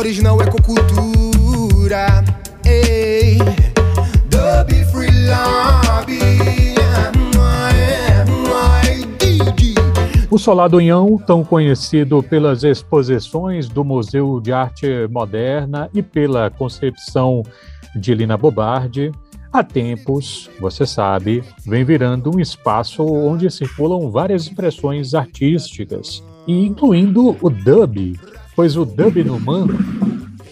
original ecocultura. Ei, dub free. O Soladonhão, tão conhecido pelas exposições do Museu de Arte Moderna e pela concepção de Lina Bobardi, há tempos, você sabe, vem virando um espaço onde circulam várias expressões artísticas, incluindo o dub, pois o dub no Man,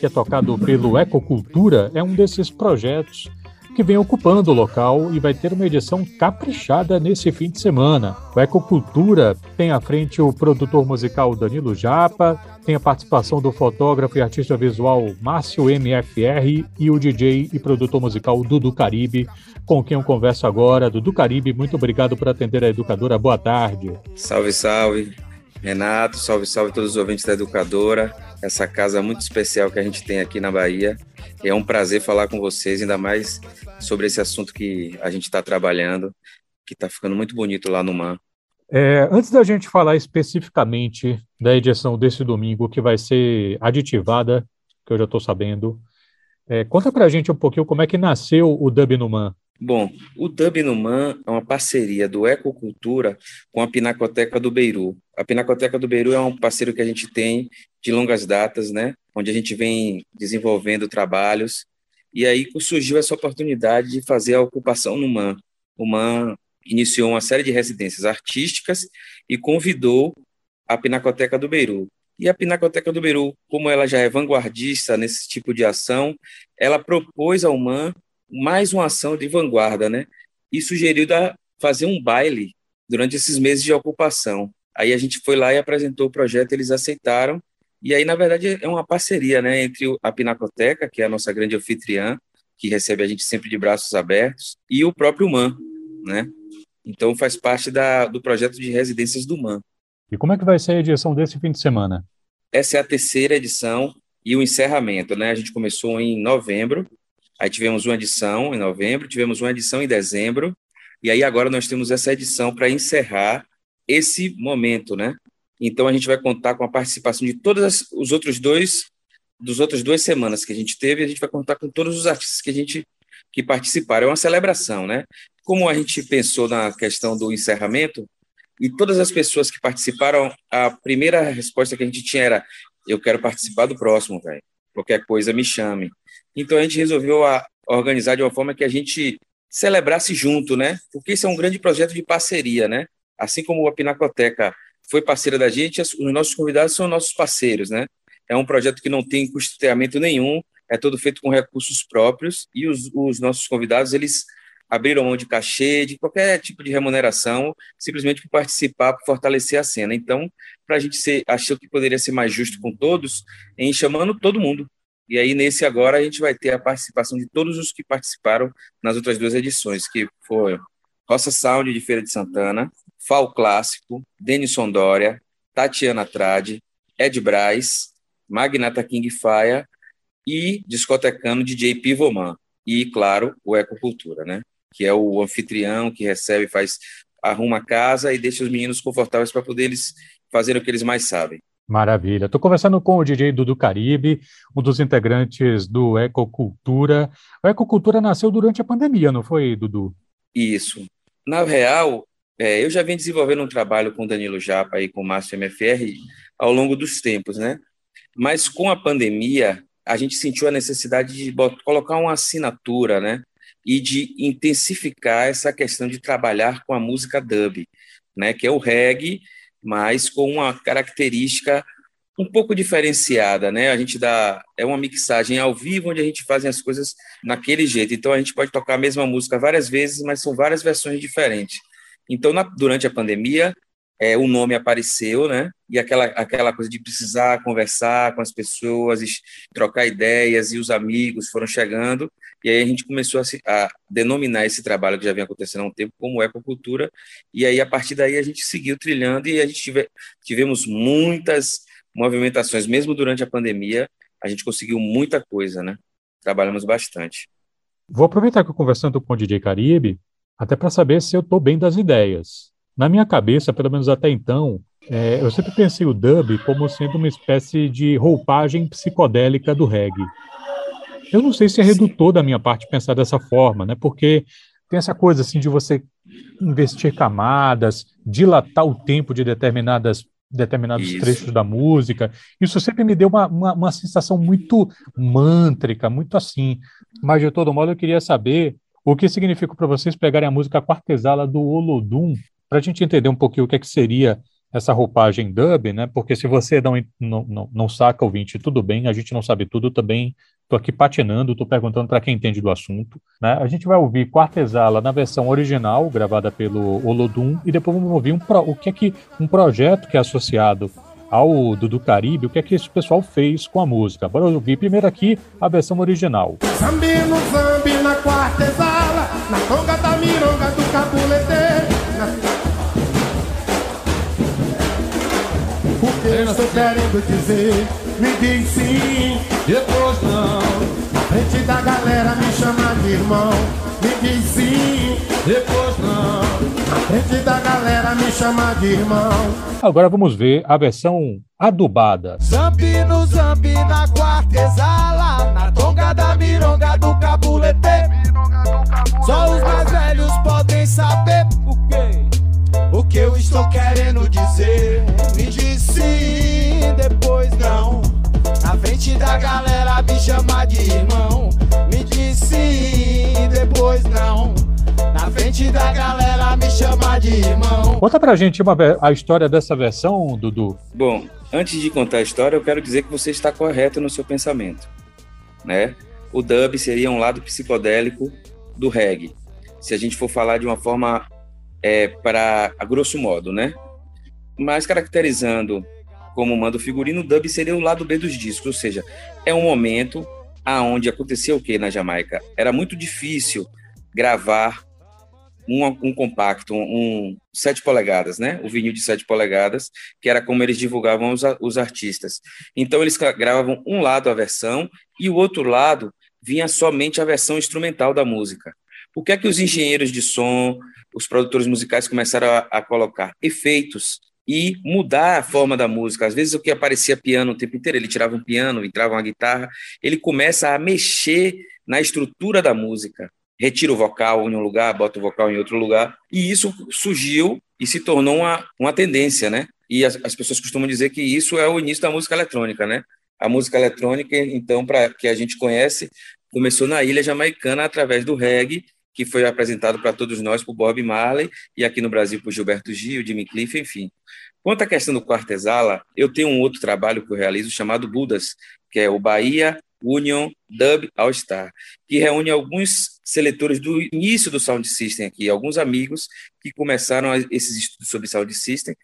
que é tocado pelo Ecocultura, é um desses projetos que vem ocupando o local e vai ter uma edição caprichada nesse fim de semana. O Ecocultura tem à frente o produtor musical Danilo Japa, tem a participação do fotógrafo e artista visual Márcio MFR e o DJ e produtor musical Dudu Caribe, com quem eu converso agora. Dudu Caribe, muito obrigado por atender a educadora. Boa tarde. Salve, salve. Renato, salve, salve todos os ouvintes da Educadora, essa casa muito especial que a gente tem aqui na Bahia. É um prazer falar com vocês, ainda mais sobre esse assunto que a gente está trabalhando, que está ficando muito bonito lá no MAN. É, antes da gente falar especificamente da edição desse domingo, que vai ser aditivada, que eu já estou sabendo, é, conta para a gente um pouquinho como é que nasceu o Dub no MAN. Bom, o Dub no Man é uma parceria do Ecocultura com a Pinacoteca do Beiru. A Pinacoteca do Beiru é um parceiro que a gente tem de longas datas, né? Onde a gente vem desenvolvendo trabalhos. E aí surgiu essa oportunidade de fazer a ocupação no MAN. O MAN iniciou uma série de residências artísticas e convidou a Pinacoteca do Beiru. E a Pinacoteca do Beiru, como ela já é vanguardista nesse tipo de ação, ela propôs ao MAN mais uma ação de vanguarda, né? E sugeriu da, fazer um baile durante esses meses de ocupação. Aí a gente foi lá e apresentou o projeto, eles aceitaram. E aí, na verdade, é uma parceria né, entre a Pinacoteca, que é a nossa grande anfitriã, que recebe a gente sempre de braços abertos, e o próprio MAN, né? Então faz parte da, do projeto de residências do MAN. E como é que vai ser a edição desse fim de semana? Essa é a terceira edição e o encerramento, né? A gente começou em novembro Aí tivemos uma edição em novembro, tivemos uma edição em dezembro, e aí agora nós temos essa edição para encerrar esse momento, né? Então a gente vai contar com a participação de todas os outros dois dos outras duas semanas que a gente teve, a gente vai contar com todos os artistas que a gente que participaram. É uma celebração, né? Como a gente pensou na questão do encerramento e todas as pessoas que participaram, a primeira resposta que a gente tinha era: eu quero participar do próximo, velho. Qualquer coisa me chame. Então a gente resolveu a, organizar de uma forma que a gente celebrasse junto, né? Porque isso é um grande projeto de parceria, né? Assim como a Pinacoteca foi parceira da gente, os nossos convidados são nossos parceiros, né? É um projeto que não tem custeamento nenhum, é todo feito com recursos próprios e os, os nossos convidados, eles abriram mão de cachê, de qualquer tipo de remuneração, simplesmente por participar, por fortalecer a cena. Então, para a gente ser, achou que poderia ser mais justo com todos, em chamando todo mundo, e aí, nesse agora, a gente vai ter a participação de todos os que participaram nas outras duas edições, que foi Roça Sound de Feira de Santana, Fal Clássico, Denison Dória, Tatiana Trade, Ed Braz, Magnata King Faia e discotecano DJ Pivoman. E, claro, o Ecocultura, né? Que é o anfitrião que recebe, faz, arruma a casa e deixa os meninos confortáveis para poder eles o que eles mais sabem. Maravilha. Estou conversando com o DJ Dudu Caribe, um dos integrantes do Ecocultura. O Ecocultura nasceu durante a pandemia, não foi, Dudu? Isso. Na real, é, eu já vim desenvolvendo um trabalho com Danilo Japa e com o Márcio MFR ao longo dos tempos, né? Mas com a pandemia, a gente sentiu a necessidade de colocar uma assinatura, né? E de intensificar essa questão de trabalhar com a música dub, né? Que é o reggae mas com uma característica um pouco diferenciada, né? A gente dá é uma mixagem ao vivo onde a gente faz as coisas naquele jeito. Então a gente pode tocar a mesma música várias vezes, mas são várias versões diferentes. Então na, durante a pandemia é, o nome apareceu, né? E aquela, aquela coisa de precisar conversar com as pessoas, trocar ideias, e os amigos foram chegando, e aí a gente começou a, se, a denominar esse trabalho que já vem acontecendo há um tempo como ecocultura, e aí a partir daí a gente seguiu trilhando e a gente tive, tivemos muitas movimentações, mesmo durante a pandemia, a gente conseguiu muita coisa, né? Trabalhamos bastante. Vou aproveitar que eu conversando com o DJ Caribe, até para saber se eu estou bem das ideias. Na minha cabeça, pelo menos até então, é, eu sempre pensei o dub como sendo uma espécie de roupagem psicodélica do reggae. Eu não sei se é redutor da minha parte pensar dessa forma, né? Porque tem essa coisa assim de você investir camadas, dilatar o tempo de determinadas determinados Isso. trechos da música. Isso sempre me deu uma, uma, uma, sensação muito mântrica, muito assim. Mas, de todo modo, eu queria saber o que significa para vocês pegarem a música Quartesala do Olodum, para a gente entender um pouquinho o que, é que seria essa roupagem dub, né? Porque se você não, não, não, não saca ouvinte, tudo bem, a gente não sabe tudo também. Estou aqui patinando, estou perguntando para quem entende do assunto. Né? A gente vai ouvir Quartesala na versão original, gravada pelo Olodum, e depois vamos ouvir um pro, o que é que um projeto que é associado ao Dudu Caribe, o que é que esse pessoal fez com a música. Bora ouvir primeiro aqui a versão original. Zambi no zambi na quartesala, na conga da mironga querendo dizer? Me diz sim, depois não. Na frente da galera me chama de irmão. Me diz sim, depois não. Na frente da galera me chama de irmão. Agora vamos ver a versão adubada. Zampi no zampi na quartesala, na tonga da mironga do cabulete. Só os mais velhos podem saber o quê? O que eu estou querendo dizer? Me diz sim, frente da galera me chama de irmão. Me diz sim, depois não. Na frente da galera me chama de irmão. Conta pra gente uma, a história dessa versão, Dudu. Bom, antes de contar a história, eu quero dizer que você está correto no seu pensamento. Né? O dub seria um lado psicodélico do reggae. Se a gente for falar de uma forma é, para, a grosso modo, né? Mas caracterizando como manda o figurino, o dub seria o lado B dos discos, ou seja, é um momento aonde aconteceu o que na Jamaica? Era muito difícil gravar um, um compacto, um, 7 polegadas, né? O vinil de 7 polegadas, que era como eles divulgavam os, os artistas. Então eles gravavam um lado a versão e o outro lado vinha somente a versão instrumental da música. O que é que os engenheiros de som, os produtores musicais começaram a, a colocar efeitos e mudar a forma da música. Às vezes o que aparecia piano o tempo inteiro, ele tirava um piano, entrava uma guitarra, ele começa a mexer na estrutura da música. Retira o vocal em um lugar, bota o vocal em outro lugar, e isso surgiu e se tornou uma, uma tendência, né? E as, as pessoas costumam dizer que isso é o início da música eletrônica, né? A música eletrônica, então, para que a gente conhece, começou na ilha jamaicana através do reggae que foi apresentado para todos nós por Bob Marley e aqui no Brasil por Gilberto Gil, Jimmy Cliff, enfim. Quanto à questão do Quartesala, eu tenho um outro trabalho que eu realizo chamado Budas, que é o Bahia Union Dub All Star, que reúne alguns seletores do início do Sound System aqui, alguns amigos que começaram esses estudos sobre Sound System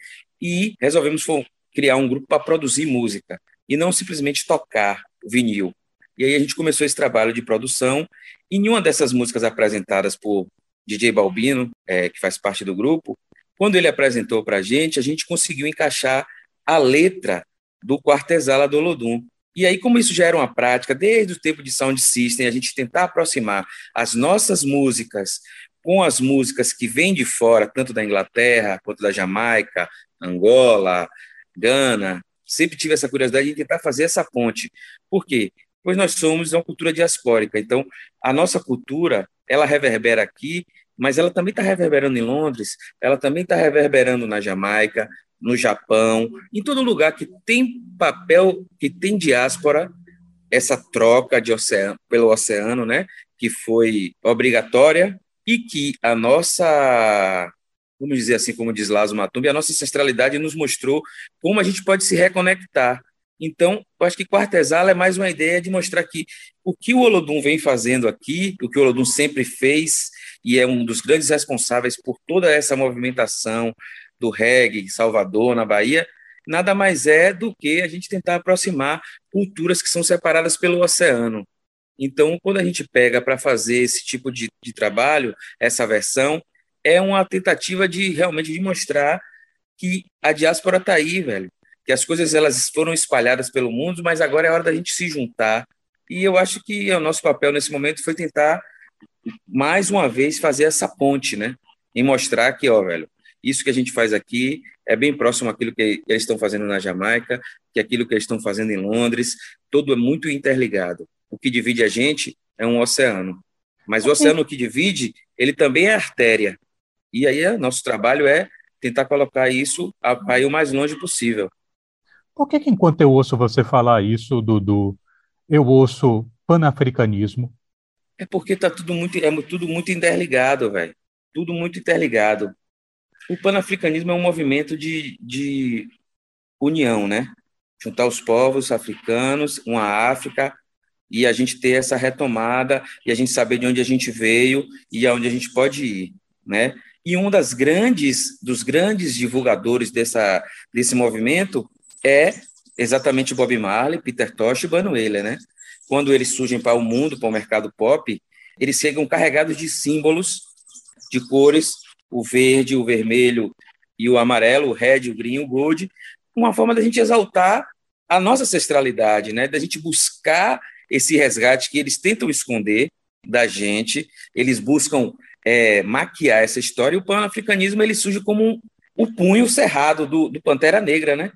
e resolvemos criar um grupo para produzir música e não simplesmente tocar vinil. E aí a gente começou esse trabalho de produção. E em uma dessas músicas apresentadas por DJ Balbino, é, que faz parte do grupo, quando ele apresentou para a gente, a gente conseguiu encaixar a letra do Quartesala do Olodum. E aí, como isso já era uma prática, desde o tempo de Sound System, a gente tentar aproximar as nossas músicas com as músicas que vêm de fora, tanto da Inglaterra quanto da Jamaica, Angola, Gana, sempre tive essa curiosidade de tentar fazer essa ponte. Por quê? Pois nós somos uma cultura diaspórica. Então, a nossa cultura, ela reverbera aqui, mas ela também está reverberando em Londres, ela também está reverberando na Jamaica, no Japão, em todo lugar que tem papel, que tem diáspora, essa troca de oceano, pelo oceano, né, que foi obrigatória e que a nossa, vamos dizer assim, como diz Lázaro Matumbi, a nossa ancestralidade nos mostrou como a gente pode se reconectar então, eu acho que Quartesala é mais uma ideia de mostrar que o que o Olodum vem fazendo aqui, o que o Olodum sempre fez, e é um dos grandes responsáveis por toda essa movimentação do reggae em Salvador, na Bahia, nada mais é do que a gente tentar aproximar culturas que são separadas pelo oceano. Então, quando a gente pega para fazer esse tipo de, de trabalho, essa versão, é uma tentativa de realmente de mostrar que a diáspora está aí, velho que as coisas elas foram espalhadas pelo mundo, mas agora é hora da gente se juntar. E eu acho que o nosso papel nesse momento foi tentar mais uma vez fazer essa ponte, né? E mostrar que, ó, velho, isso que a gente faz aqui é bem próximo àquilo que eles estão fazendo na Jamaica, que aquilo que eles estão fazendo em Londres, tudo é muito interligado. O que divide a gente é um oceano. Mas o oceano que divide, ele também é artéria. E aí, nosso trabalho é tentar colocar isso a, ir o mais longe possível. Por que, que enquanto eu ouço você falar isso, Dudu, eu ouço panafricanismo? É porque tá tudo muito, é tudo muito interligado, velho. Tudo muito interligado. O panafricanismo é um movimento de, de união, né? Juntar os povos africanos, uma África, e a gente ter essa retomada e a gente saber de onde a gente veio e aonde a gente pode ir, né? E um das grandes dos grandes divulgadores dessa desse movimento é exatamente Bob Marley, Peter Tosh e Banuela, né? Quando eles surgem para o mundo, para o mercado pop, eles chegam carregados de símbolos, de cores, o verde, o vermelho e o amarelo, o red, o green, o gold, uma forma da gente exaltar a nossa ancestralidade, né? Da gente buscar esse resgate que eles tentam esconder da gente, eles buscam é, maquiar essa história, e o pan-africanismo ele surge como um, o punho cerrado do, do Pantera Negra, né?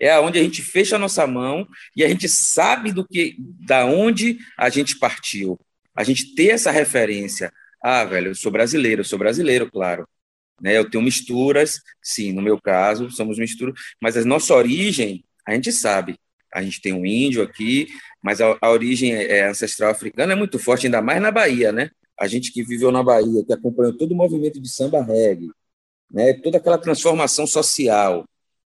É onde a gente fecha a nossa mão e a gente sabe do que, da onde a gente partiu. A gente ter essa referência. Ah, velho, eu sou brasileiro, eu sou brasileiro, claro. Né? Eu tenho misturas, sim, no meu caso, somos misturas, mas a nossa origem, a gente sabe. A gente tem um índio aqui, mas a, a origem é, é ancestral africana é muito forte, ainda mais na Bahia, né? A gente que viveu na Bahia, que acompanhou todo o movimento de samba reggae, né? toda aquela transformação social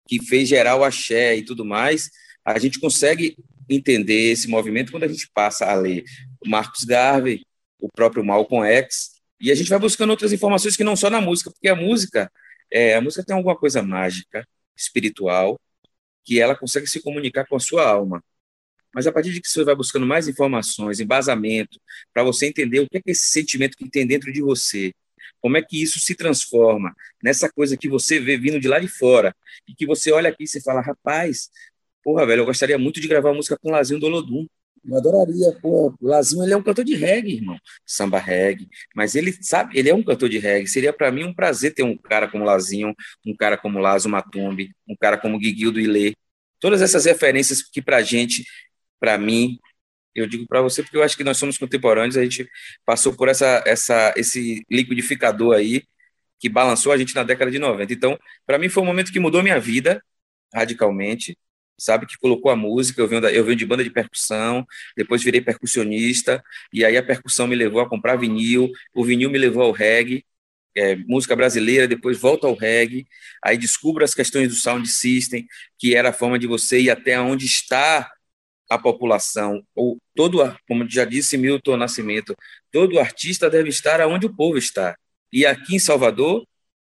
que fez gerar o axé e tudo mais, a gente consegue entender esse movimento quando a gente passa a ler o Marcos Garvey, o próprio Malcolm X, e a gente vai buscando outras informações que não só na música, porque a música, é, a música tem alguma coisa mágica, espiritual, que ela consegue se comunicar com a sua alma. Mas a partir de que você vai buscando mais informações, embasamento, para você entender o que é, esse sentimento que tem dentro de você, como é que isso se transforma nessa coisa que você vê vindo de lá de fora, e que você olha aqui e você fala, rapaz, porra, velho, eu gostaria muito de gravar música com Lazinho Dolodum. Eu adoraria, pô, Lazinho, ele é um cantor de reggae, irmão, samba reggae, mas ele sabe, ele é um cantor de reggae, seria para mim um prazer ter um cara como Lazinho, um cara como Lazo Matumbi, um cara como Guiguildo Ilê, todas essas referências que para gente para mim, eu digo para você porque eu acho que nós somos contemporâneos, a gente passou por essa, essa, esse liquidificador aí que balançou a gente na década de 90. Então, para mim foi um momento que mudou minha vida radicalmente, sabe, que colocou a música, eu venho, da, eu venho de banda de percussão, depois virei percussionista, e aí a percussão me levou a comprar vinil, o vinil me levou ao reggae, é, música brasileira, depois volto ao reggae, aí descubro as questões do sound system, que era a forma de você ir até onde está a população, ou todo, como já disse Milton Nascimento, todo artista deve estar onde o povo está. E aqui em Salvador,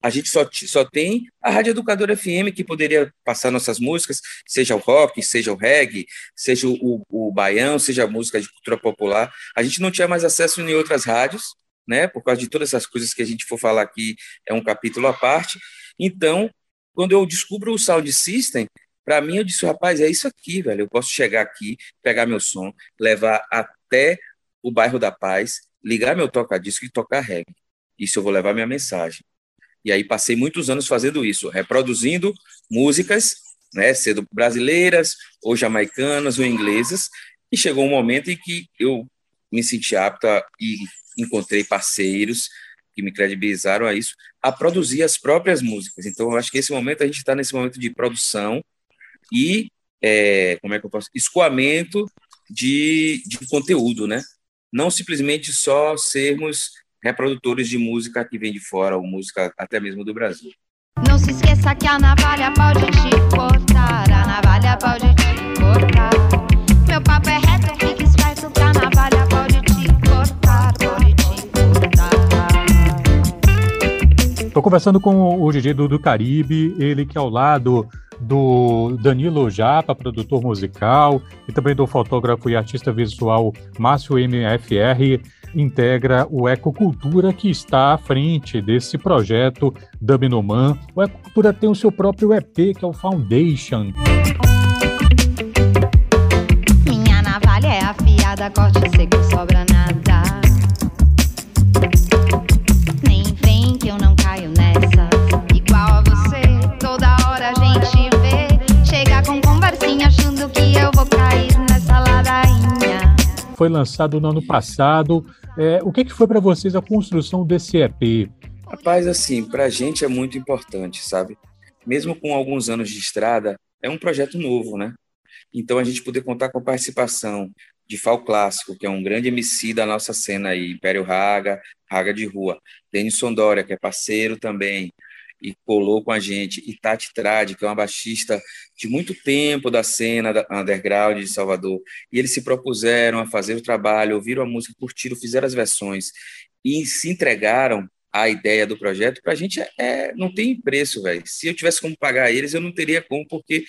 a gente só, só tem a Rádio Educadora FM que poderia passar nossas músicas, seja o rock, seja o reggae, seja o, o, baião, seja a música de cultura popular. A gente não tinha mais acesso em outras rádios, né? Por causa de todas essas coisas que a gente for falar aqui, é um capítulo à parte. Então, quando eu descubro o Sound System, para mim, eu disse, rapaz, é isso aqui, velho. Eu posso chegar aqui, pegar meu som, levar até o bairro da Paz, ligar meu toca-disco e tocar reggae. Isso eu vou levar minha mensagem. E aí passei muitos anos fazendo isso, reproduzindo músicas, né, sendo brasileiras, ou jamaicanas, ou inglesas, e chegou um momento em que eu me senti apta e encontrei parceiros que me credibilizaram a isso, a produzir as próprias músicas. Então, eu acho que esse momento, a gente está nesse momento de produção, e, é, como é que eu posso, escoamento de, de conteúdo, né? Não simplesmente só sermos reprodutores de música que vem de fora, ou música até mesmo do Brasil. Não se esqueça que a navalha pode te cortar, a navalha pode te cortar. Meu papo é reto, fique esperto que a navalha pode te cortar, pode te cortar. Estou conversando com o Gigi do, do Caribe, ele que ao lado do Danilo Japa, produtor musical, e também do fotógrafo e artista visual Márcio MFR, integra o Ecocultura, que está à frente desse projeto Dubinoman. O Ecocultura tem o seu próprio EP, que é o Foundation. Minha navalha é afiada, corte seco, sobra nada. Foi lançado no ano passado. É, o que, que foi para vocês a construção desse EP? Rapaz, assim, para a gente é muito importante, sabe? Mesmo com alguns anos de estrada, é um projeto novo, né? Então a gente poder contar com a participação de Fal Clássico, que é um grande MC da nossa cena aí, Império Raga, Raga de Rua, Denison Dória, que é parceiro também, e colou com a gente, e Tati Trade, que é uma baixista de muito tempo da cena da underground de Salvador, e eles se propuseram a fazer o trabalho, ouviram a música, curtiram, fizeram as versões, e se entregaram à ideia do projeto, para a gente é, é, não tem preço, velho. Se eu tivesse como pagar eles, eu não teria como, porque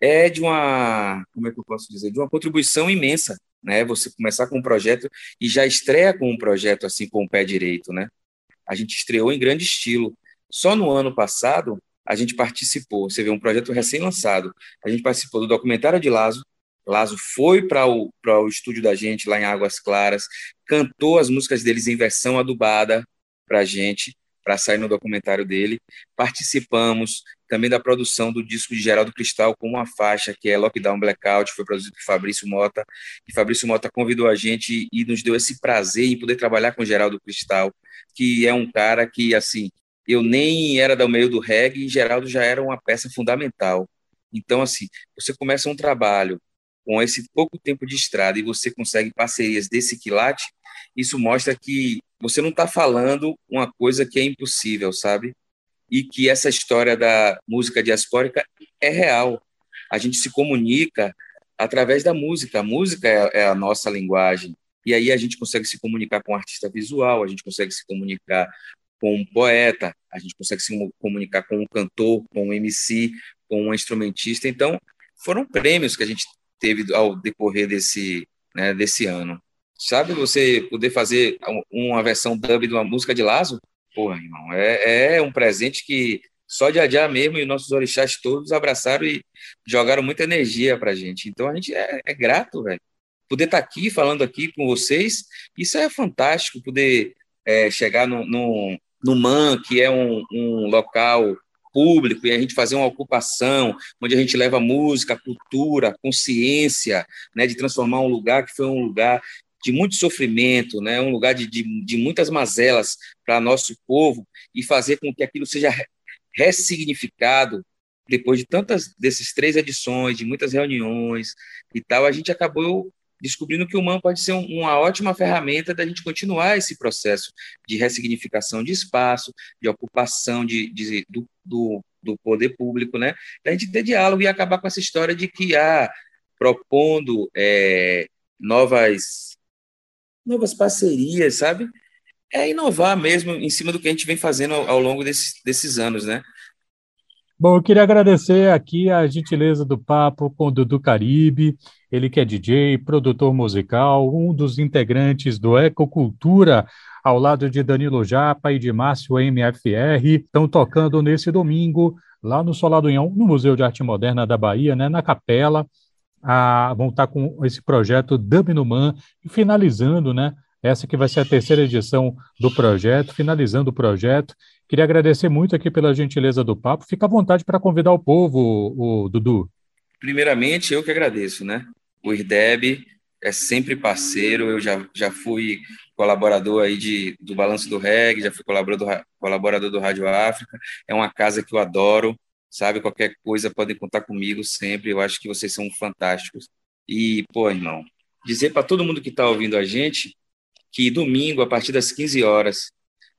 é de uma, como é que eu posso dizer, de uma contribuição imensa, né? Você começar com um projeto e já estreia com um projeto assim com o pé direito, né? A gente estreou em grande estilo. Só no ano passado a gente participou, você vê um projeto recém-lançado. A gente participou do documentário de Lazo. Lazo foi para o, o estúdio da gente lá em Águas Claras, cantou as músicas deles em versão adubada para a gente para sair no documentário dele. Participamos também da produção do disco de Geraldo Cristal com uma faixa que é Lockdown Blackout, foi produzido por Fabrício Mota. E Fabrício Mota convidou a gente e nos deu esse prazer em poder trabalhar com Geraldo Cristal, que é um cara que, assim, eu nem era do meio do reggae e Geraldo já era uma peça fundamental. Então, assim, você começa um trabalho com esse pouco tempo de estrada e você consegue parcerias desse quilate, isso mostra que você não está falando uma coisa que é impossível, sabe? E que essa história da música diaspórica é real. A gente se comunica através da música. A música é, é a nossa linguagem. E aí a gente consegue se comunicar com um artista visual, a gente consegue se comunicar com um poeta, a gente consegue se comunicar com um cantor, com um MC, com um instrumentista. Então, foram prêmios que a gente teve ao decorrer desse, né, desse ano. Sabe você poder fazer uma versão dub de uma música de Lazo? Porra, irmão, é, é um presente que só de adiar mesmo e nossos orixás todos abraçaram e jogaram muita energia pra gente. Então a gente é, é grato, velho. Poder estar tá aqui falando aqui com vocês, isso é fantástico. Poder é, chegar no, no, no MAN, que é um, um local público e a gente fazer uma ocupação onde a gente leva música, cultura, consciência, né, de transformar um lugar que foi um lugar de muito sofrimento, né? um lugar de, de, de muitas mazelas para nosso povo e fazer com que aquilo seja ressignificado depois de tantas desses três edições, de muitas reuniões e tal, a gente acabou descobrindo que o MAN pode ser um, uma ótima ferramenta da gente continuar esse processo de ressignificação de espaço, de ocupação de, de do, do, do, poder público, né? Da gente ter diálogo e acabar com essa história de que, ah, propondo é, novas novas parcerias, sabe? É inovar mesmo em cima do que a gente vem fazendo ao, ao longo desses, desses anos, né? Bom, eu queria agradecer aqui a gentileza do papo com o Dudu Caribe, ele que é DJ, produtor musical, um dos integrantes do Ecocultura, ao lado de Danilo Japa e de Márcio MFR, estão tocando nesse domingo lá no Inhão, no Museu de Arte Moderna da Bahia, né, na capela, a, vão estar com esse projeto Dub no Man, finalizando, né? Essa que vai ser a terceira edição do projeto, finalizando o projeto. Queria agradecer muito aqui pela gentileza do papo. Fica à vontade para convidar o povo, o, Dudu. Primeiramente, eu que agradeço, né? O IRDEB é sempre parceiro, eu já, já fui colaborador aí de, do Balanço do Reggae, já fui colaborador, colaborador do Rádio África, é uma casa que eu adoro, sabe? Qualquer coisa podem contar comigo sempre. Eu acho que vocês são fantásticos. E, pô, irmão, dizer para todo mundo que está ouvindo a gente que domingo, a partir das 15 horas,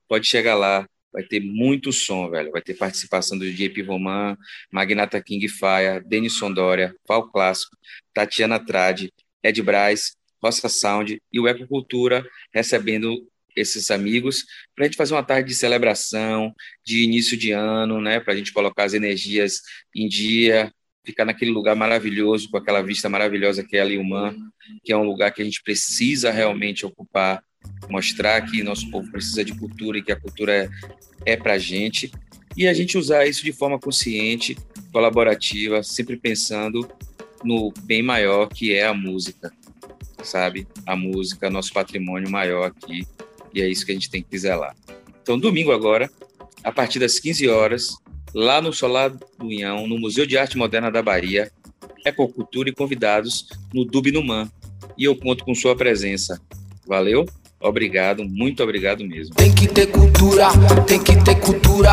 pode chegar lá. Vai ter muito som, velho. Vai ter participação do JP Roman, Magnata King Fire, Denison Dória, Pau Clássico, Tatiana Trade, Ed Braz, Roça Sound e o Ecocultura recebendo esses amigos para a gente fazer uma tarde de celebração, de início de ano, né, para a gente colocar as energias em dia, ficar naquele lugar maravilhoso, com aquela vista maravilhosa que é a Liumã, que é um lugar que a gente precisa realmente ocupar, mostrar que nosso povo precisa de cultura e que a cultura é, é para a gente, e a gente usar isso de forma consciente, colaborativa, sempre pensando no bem maior que é a música, sabe? A música, nosso patrimônio maior aqui e é isso que a gente tem que zelar. Então, domingo agora, a partir das 15 horas, lá no Solar do Unhão, no Museu de Arte Moderna da Bahia, Ecocultura e convidados no Dub Man. e eu conto com sua presença. Valeu? Obrigado, muito obrigado mesmo. Tem que ter cultura, tem que ter cultura.